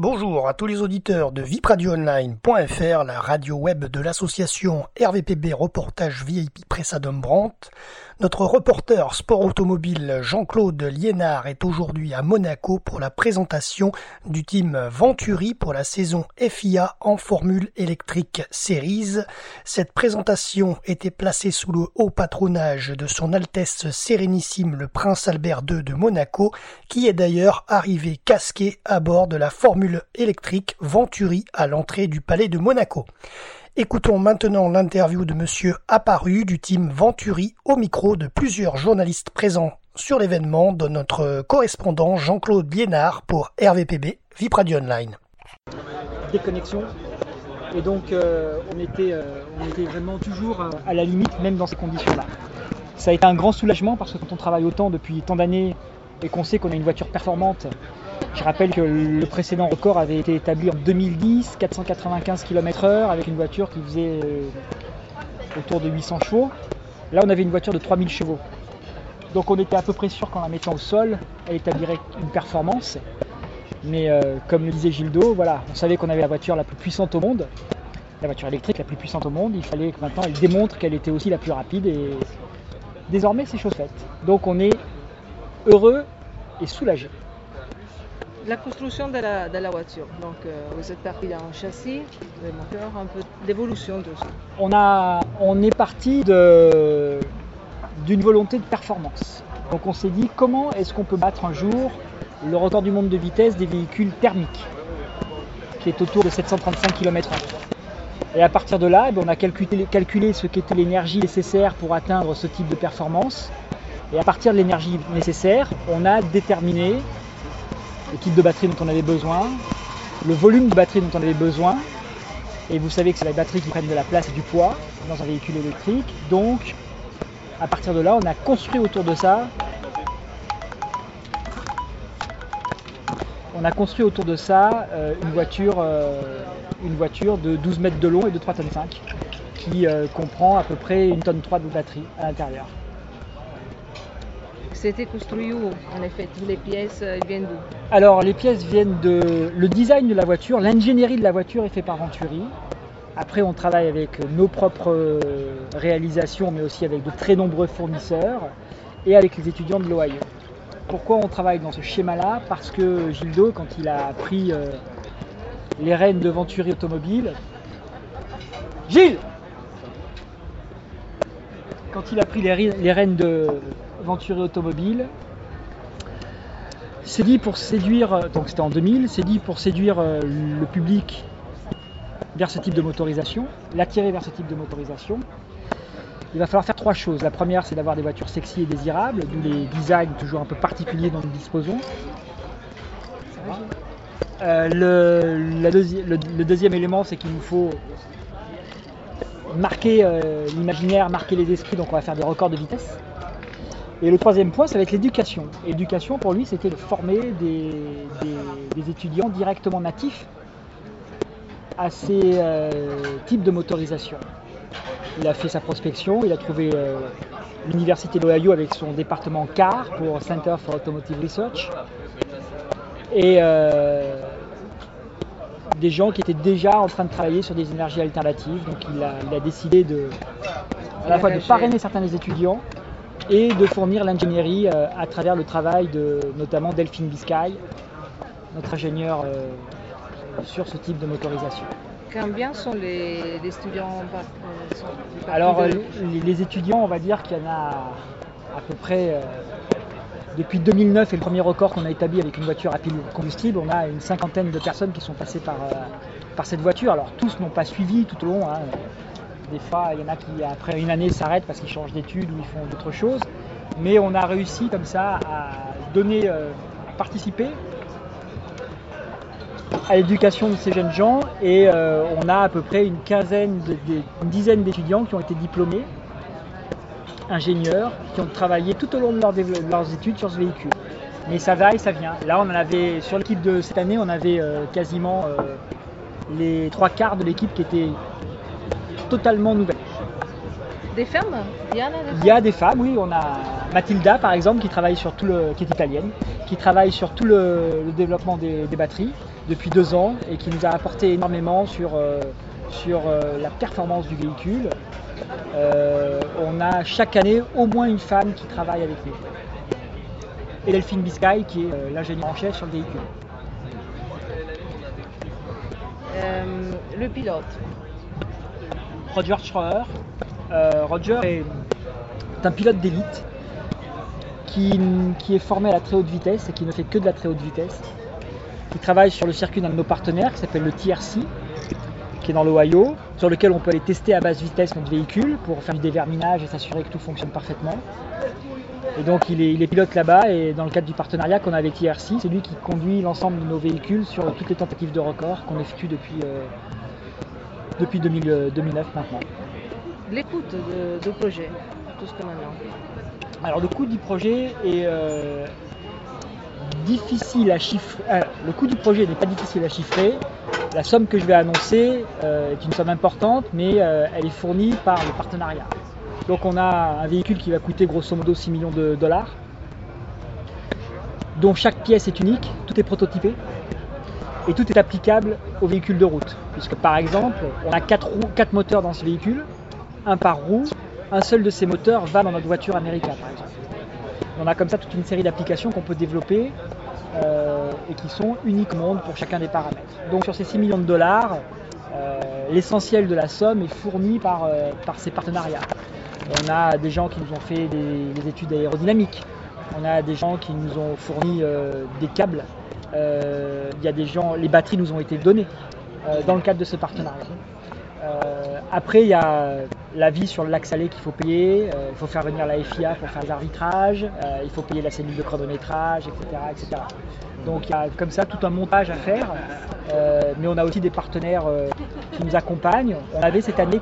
Bonjour à tous les auditeurs de vipradioonline.fr, la radio web de l'association RVPB Reportage VIP Pressadum Brandt. Notre reporter sport automobile Jean-Claude Liénard est aujourd'hui à Monaco pour la présentation du team Venturi pour la saison FIA en Formule électrique Series. Cette présentation était placée sous le haut patronage de son Altesse Sérénissime le Prince Albert II de Monaco, qui est d'ailleurs arrivé casqué à bord de la Formule électrique Venturi à l'entrée du palais de Monaco. Écoutons maintenant l'interview de monsieur Apparu du team Venturi au micro de plusieurs journalistes présents sur l'événement de notre correspondant Jean-Claude Liénard pour RVPB VIP Radio Online. Déconnexion. Et donc euh, on, était, euh, on était vraiment toujours à la limite, même dans ces conditions-là. Ça a été un grand soulagement parce que quand on travaille autant depuis tant d'années et qu'on sait qu'on a une voiture performante je rappelle que le précédent record avait été établi en 2010, 495 km/h avec une voiture qui faisait euh, autour de 800 chevaux. Là, on avait une voiture de 3000 chevaux. Donc on était à peu près sûr qu'en la mettant au sol, elle établirait une performance. Mais euh, comme le disait Gildo, voilà, on savait qu'on avait la voiture la plus puissante au monde, la voiture électrique la plus puissante au monde. Il fallait que maintenant elle démontre qu'elle était aussi la plus rapide et désormais c'est chose faite. Donc on est heureux et soulagé la construction de la, voiture. Donc euh, vous êtes parti d'un châssis, le moteur, un peu d'évolution de ça. On, a, on est parti d'une volonté de performance. Donc on s'est dit comment est-ce qu'on peut battre un jour le record du monde de vitesse des véhicules thermiques, qui est autour de 735 km/h. Et à partir de là, eh ben, on a calculé, calculé ce qu'était l'énergie nécessaire pour atteindre ce type de performance. Et à partir de l'énergie nécessaire, on a déterminé le type de batterie dont on avait besoin, le volume de batterie dont on avait besoin. Et vous savez que c'est les batteries qui prennent de la place et du poids dans un véhicule électrique. Donc, à partir de là, on a construit autour de ça. On a construit autour de ça euh, une, voiture, euh, une voiture de 12 mètres de long et de 3 tonnes 5 qui euh, comprend à peu près une tonne 3 de batterie à l'intérieur. C'était construit où En effet, toutes les pièces viennent d'où? Alors, les pièces viennent de. Le design de la voiture, l'ingénierie de la voiture est fait par Venturi. Après, on travaille avec nos propres euh, réalisations, mais aussi avec de très nombreux fournisseurs et avec les étudiants de l'Ohio. Pourquoi on travaille dans ce schéma-là? Parce que Gildo, quand il a pris euh, les rênes de Venturi Automobile, Gilles Quand il a pris les rênes de Venturi Automobile. C'est dit pour séduire, donc c'était en 2000, c'est dit pour séduire euh, le public vers ce type de motorisation, l'attirer vers ce type de motorisation. Il va falloir faire trois choses. La première, c'est d'avoir des voitures sexy et désirables, d'où les designs toujours un peu particuliers dont nous disposons. Euh, le, deuxième élément, c'est qu'il nous faut marquer euh, l'imaginaire, marquer les esprits, donc on va faire des records de vitesse. Et le troisième point, ça va être l'éducation. L'éducation, pour lui, c'était de former des, étudiants directement natifs à ces euh, types de motorisation. Il a fait sa prospection, il a trouvé euh, l'université d'Ohio avec son département CAR pour Center for Automotive Research. Et euh, des gens qui étaient déjà en train de travailler sur des énergies alternatives. Donc il a, il a décidé de, à la fois de parrainer certains des étudiants et de fournir l'ingénierie euh, à travers le travail de notamment Delphine Biscay, notre ingénieur euh, sur ce type de motorisation. Combien sont les, étudiants euh, Alors les, étudiants, on va dire qu'il y en a à peu près depuis 2009 et le premier record qu'on a établi avec une voiture à pile combustible, on a une cinquantaine de personnes qui sont passées par, par cette voiture. Alors tous n'ont pas suivi tout au long. Hein. Des fois, il y en a qui, après une année, s'arrêtent parce qu'ils changent d'études ou ils font d'autres choses. Mais on a réussi comme ça à donner, euh, à participer à l'éducation de ces jeunes gens et euh, on a à peu près une quinzaine, une dizaine d'étudiants qui ont été diplômés, ingénieurs, qui ont travaillé tout au long de, leurs études sur ce véhicule. Mais ça va et ça vient. Là, on en avait sur l'équipe de cette année, on avait euh, quasiment les trois quarts de l'équipe qui étaient totalement nouvelle. Des femmes Il y, a des femmes Il y a des femmes, oui. On a Mathilda, par exemple, qui travaille sur tout le, qui est italienne, qui travaille sur tout le, développement des, batteries. depuis deux ans et qui nous a apporté énormément sur, euh, sur euh, la performance du véhicule. Euh, on a chaque année au moins une femme qui travaille avec nous. Et Delphine Biscay qui est l'ingénieur en chef sur le véhicule. Le pilote. Roger Schroer. Euh, Roger est un pilote d'élite qui, est formé à la très haute vitesse et qui ne fait que de la très haute vitesse. Qui travaille sur le circuit d'un de nos partenaires qui s'appelle le TRC, qui est dans l'Ohio, sur lequel on peut aller tester à basse vitesse notre véhicule pour faire du déverminage et s'assurer que tout fonctionne parfaitement. Et donc il est, il est pilote là-bas et dans le cadre du partenariat qu'on a avec TRC, c'est lui qui conduit l'ensemble de nos véhicules sur toutes les tentatives de record qu'on effectue depuis, euh, depuis 2000, euh, 2009 maintenant. L'écoute de- du projet, jusqu'à maintenant. Alors le coût du projet est euh, difficile à chiffrer. euh, le coût du projet n'est pas difficile à chiffrer. La somme que je vais annoncer euh, est une somme importante, mais euh, elle est fournie par le partenariat. Donc on a un véhicule qui va coûter grosso modo 6 millions de dollars, dont chaque pièce est unique, tout est prototypé et tout est applicable au véhicule de route. Puisque par exemple, on a 4 roues, quatre moteurs dans ce véhicule, un par roue, un seul de ces moteurs va dans notre voiture américaine par exemple. On a comme ça toute une série d'applications qu'on peut développer euh, et qui sont uniques au monde pour chacun des paramètres. Donc sur ces 6 millions de dollars, euh, l'essentiel de la somme est fourni par, euh, par ces partenariats. On a des gens qui nous ont fait des, des études aérodynamiques, on a des gens qui nous ont fourni des câbles, il y a des gens, les batteries nous ont été données euh, dans le cadre de ce partenariat. Euh, après, il y a la vie sur le lac salé qu'il faut payer, euh, il faut faire venir la FIA pour faire les arbitrages, euh, il faut payer la cellule de chronométrage, etc. etc. Donc il y a comme ça tout un montage à faire, Euh, mais on a aussi des partenaires euh, qui nous accompagnent. On avait cette année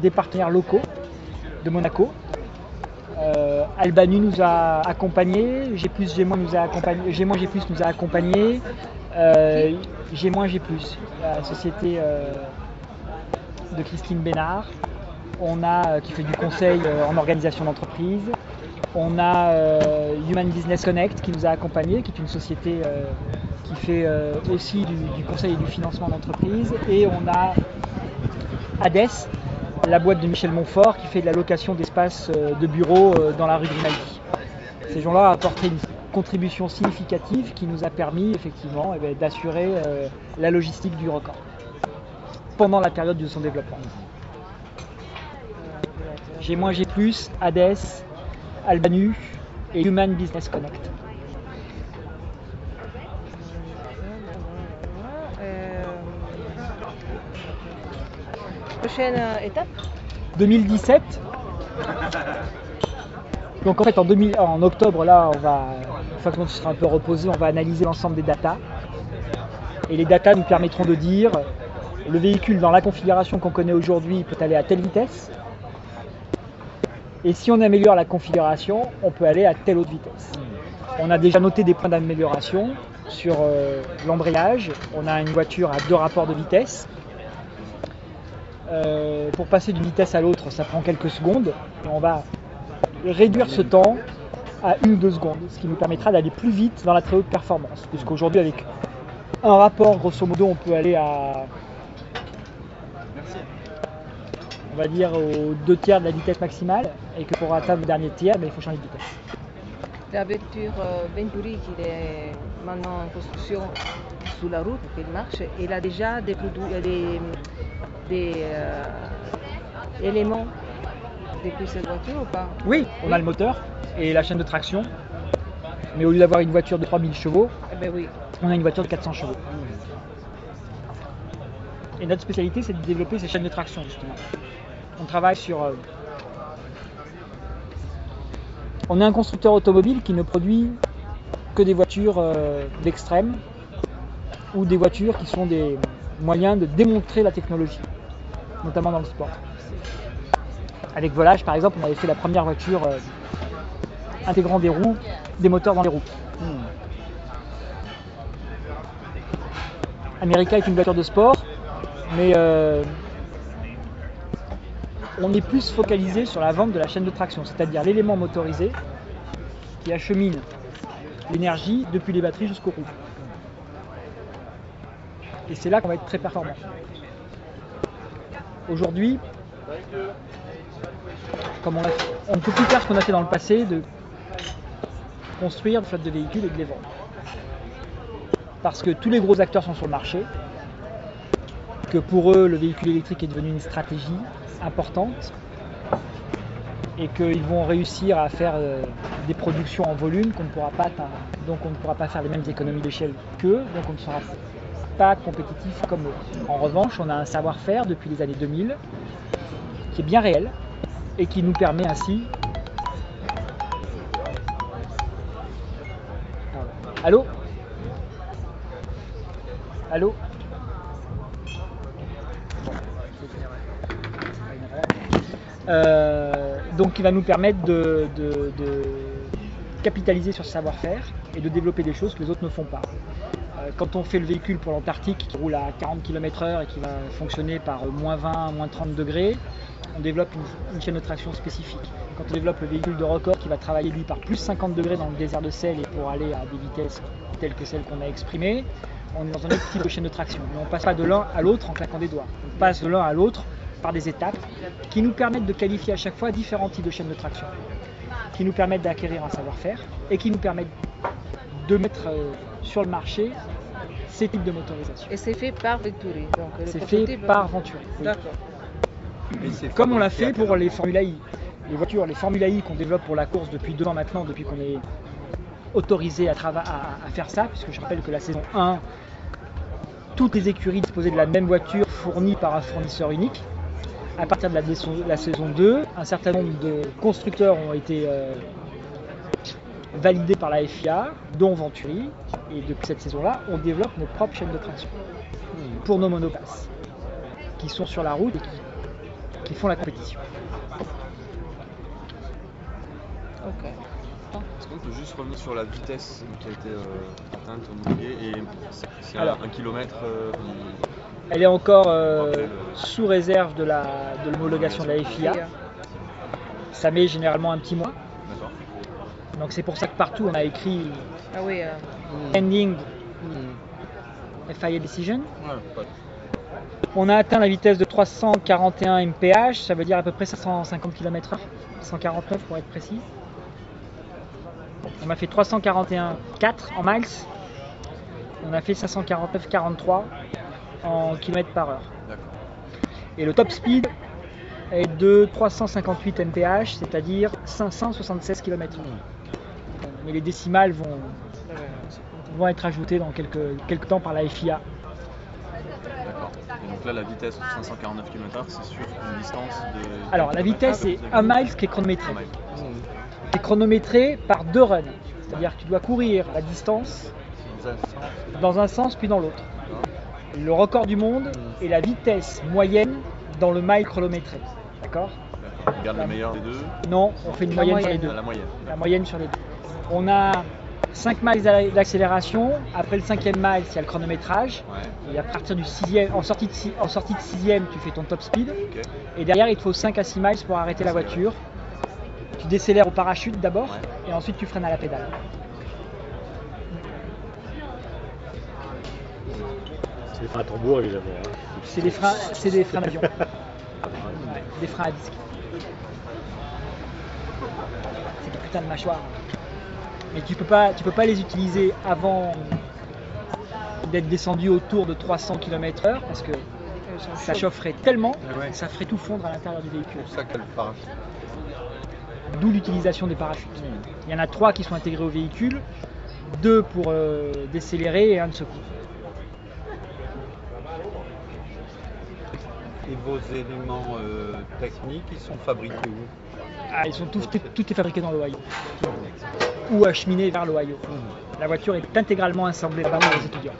des partenaires locaux de Monaco. Albanu nous a accompagnés, G+, G- nous a accompagnés, G-, G+, nous a accompagnés, euh, G-, G+, la société euh, de Christine Bénard. On a euh, qui fait du conseil en organisation d'entreprise. On a Human Business Connect qui nous a accompagnés, qui est une société qui fait aussi du, du conseil et du financement d'entreprise. Et on a ADES, la boîte de Michel Montfort, qui fait de la location d'espaces euh, de bureaux euh, dans la rue Grimaldi. Ces gens-là ont apporté une contribution significative qui nous a permis effectivement eh ben, d'assurer euh, la logistique du record pendant la période de son développement. J'ai moins, j'ai plus, ADES, Albanu et Human Business Connect. Euh, prochaine euh, étape 2017. Donc en fait en, 2000 en octobre là on va, une fois que tout sera un peu reposé, on va analyser l'ensemble des datas. Et les datas nous permettront de dire le véhicule dans la configuration qu'on connaît aujourd'hui peut aller à telle vitesse. Et si on améliore la configuration, on peut aller à telle autre vitesse. On a déjà noté des points d'amélioration sur euh, l'embrayage. On a une voiture à deux rapports de vitesse. Euh, pour passer d'une vitesse à l'autre, ça prend quelques secondes. Et on va réduire ce temps à une ou deux secondes, ce qui nous permettra d'aller plus vite dans la très haute performance. Puisqu'aujourd'hui, avec un rapport, grosso modo, on peut aller à, on va dire, aux deux tiers de la vitesse maximale, et que pour atteindre le dernier tiers, ben, il faut changer de vitesse. La voiture euh, Venturi qui est maintenant en construction sous la route, qui marche, il a déjà des, euh, des, des, euh, éléments depuis cette voiture ou pas? Oui, on a le moteur et la chaîne de traction, mais au lieu d'avoir une voiture de 3000 chevaux, Eh ben oui. on a une voiture de 400 chevaux. Et notre spécialité, c'est de développer ces chaînes de traction, justement. On travaille sur. On est un constructeur automobile qui ne produit que des voitures euh, d'extrême ou des voitures qui sont des moyens de démontrer la technologie, notamment dans le sport. Avec Volage, par exemple, on avait fait la première voiture euh, intégrant des roues, des moteurs dans les roues. America est une voiture de sport, mais euh, on est plus focalisé sur la vente de la chaîne de traction, c'est-à-dire l'élément motorisé qui achemine l'énergie depuis les batteries jusqu'aux roues. Et c'est là qu'on va être très performant. Aujourd'hui, on, on ne peut plus faire ce qu'on a fait dans le passé de construire des flottes de véhicules et de les vendre. Parce que tous les gros acteurs sont sur le marché, que pour eux le véhicule électrique est devenu une stratégie importante et qu'ils vont réussir à faire euh, des productions en volume qu'on ne pourra pas. Donc on ne pourra pas faire les mêmes économies d'échelle qu'eux, donc on ne sera pas compétitif comme eux. En revanche, on a un savoir-faire depuis les années 2000 qui est bien réel et qui nous permet ainsi. Allô? Allô Euh, donc il va nous permettre de, capitaliser sur ce savoir-faire et de développer des choses que les autres ne font pas. Euh, Quand on fait le véhicule pour l'Antarctique qui roule à 40 km/h et qui va fonctionner par euh, moins 20, moins 30 degrés, on développe une, une chaîne de traction spécifique. Quand on développe le véhicule de record qui va travailler lui par plus 50 degrés dans le désert de sel et pour aller à des vitesses telles que celles qu'on a exprimées, on est dans un autre type de chaîne de traction. Mais on ne passe pas de l'un à l'autre en claquant des doigts. On passe de l'un à l'autre par des étapes qui nous permettent de qualifier à chaque fois différents types de chaînes de traction, qui nous permettent d'acquérir un savoir-faire et qui nous permettent de mettre euh, sur le marché ces types de motorisation. Et c'est fait par Venturi. C'est fait par Venturi. oui. D'accord. Comme on l'a fait pour les Formula I. Les voitures, les Formula I qu'on développe pour la course depuis deux ans maintenant, depuis qu'on est autorisé à, trava- à- à faire ça, puisque je rappelle que la saison 1, toutes les écuries disposaient de la même voiture fournie par un fournisseur unique. À partir de la, saison- la saison 2, un certain nombre de constructeurs ont été euh, validés par la FIA, dont Venturi. Et depuis cette saison-là, on développe nos propres chaînes de traction pour nos monoplaces, qui sont sur la route et qui qui font la compétition. Ok. Est-ce qu'on peut juste revenir sur la vitesse qui a été euh, atteinte au Montpellier et c'est- c'est un, Alors. un kilomètre euh, Elle est encore euh, sous réserve de la de l'homologation de la FIA. Ça met généralement un petit mois. Donc c'est pour ça que partout on a écrit Ah oui, euh, pending Hmm. FIA decision. Ouais, On a atteint la vitesse de 341 mph, ça veut dire à peu près 550 km/h, 149 pour être précis. On a fait 341,4 en miles. On a fait 549,43 en km par heure. Et le top speed est de 358 mph, c'est-à-dire 576 km/h. Mais les décimales vont, vont être ajoutées dans quelques, quelques temps par la FIA. D'accord. Et donc là, la vitesse de 549 km/h, c'est sur une distance de. Alors la vitesse c'est 1 mile qui est chronométré. Un mile. Qui est chronométré par deux runs. C'est-à-dire que tu dois courir la distance dans un sens puis dans l'autre. Le record du monde est la vitesse moyenne dans le mile chronométré. D'accord. On garde le meilleur des deux. Non, on fait une La moyenne, sur les deux. la moyenne. La moyenne sur les deux. On a 5 miles d'a- d'accélération. Après le cinquième mile, il y a le chronométrage. Ouais. Et à partir du sixième, en sortie de, si- en sortie de sixième, tu fais ton top speed. Et derrière, il te faut 5 à 6 miles pour arrêter la voiture. Tu décélères au parachute d'abord, Ouais. et ensuite tu freines à la pédale. C'est des freins à tambour évidemment. hein. C'est des freins, c'est des freins d'avion. Ouais, des freins à disque. C'est des putains de mâchoires. Mais tu peux pas, tu peux pas les utiliser avant d'être descendu autour de 300 km/h parce que ça chaufferait tellement, Ah ouais. que ça ferait tout fondre à l'intérieur du véhicule. C'est pour ça qu'il y a le parachute. D'où l'utilisation des parachutes. Il y en a trois qui sont intégrés au véhicule, deux pour euh, décélérer et un de secours. Et vos éléments euh, techniques, ils sont fabriqués où? Ah, ils sont tous, tout, est fabriqué dans l'Ohio. Ou acheminé vers l'Ohio. La voiture est intégralement assemblée par les étudiants.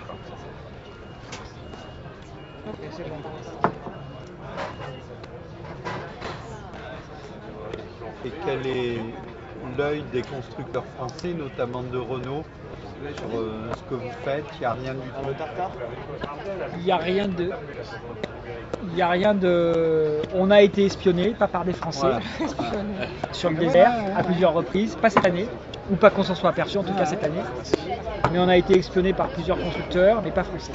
Et quel est l'œil des constructeurs français, notamment de Renault, sur euh, ce que vous faites? Il n'y a rien du tout. Il n'y a rien de. Il n'y a rien de. On a été espionné, pas par des Français, Voilà. sur le désert à plusieurs reprises, pas cette année, ou pas qu'on s'en soit aperçu en tout cas cette année. Mais on a été espionné par plusieurs constructeurs, mais pas français.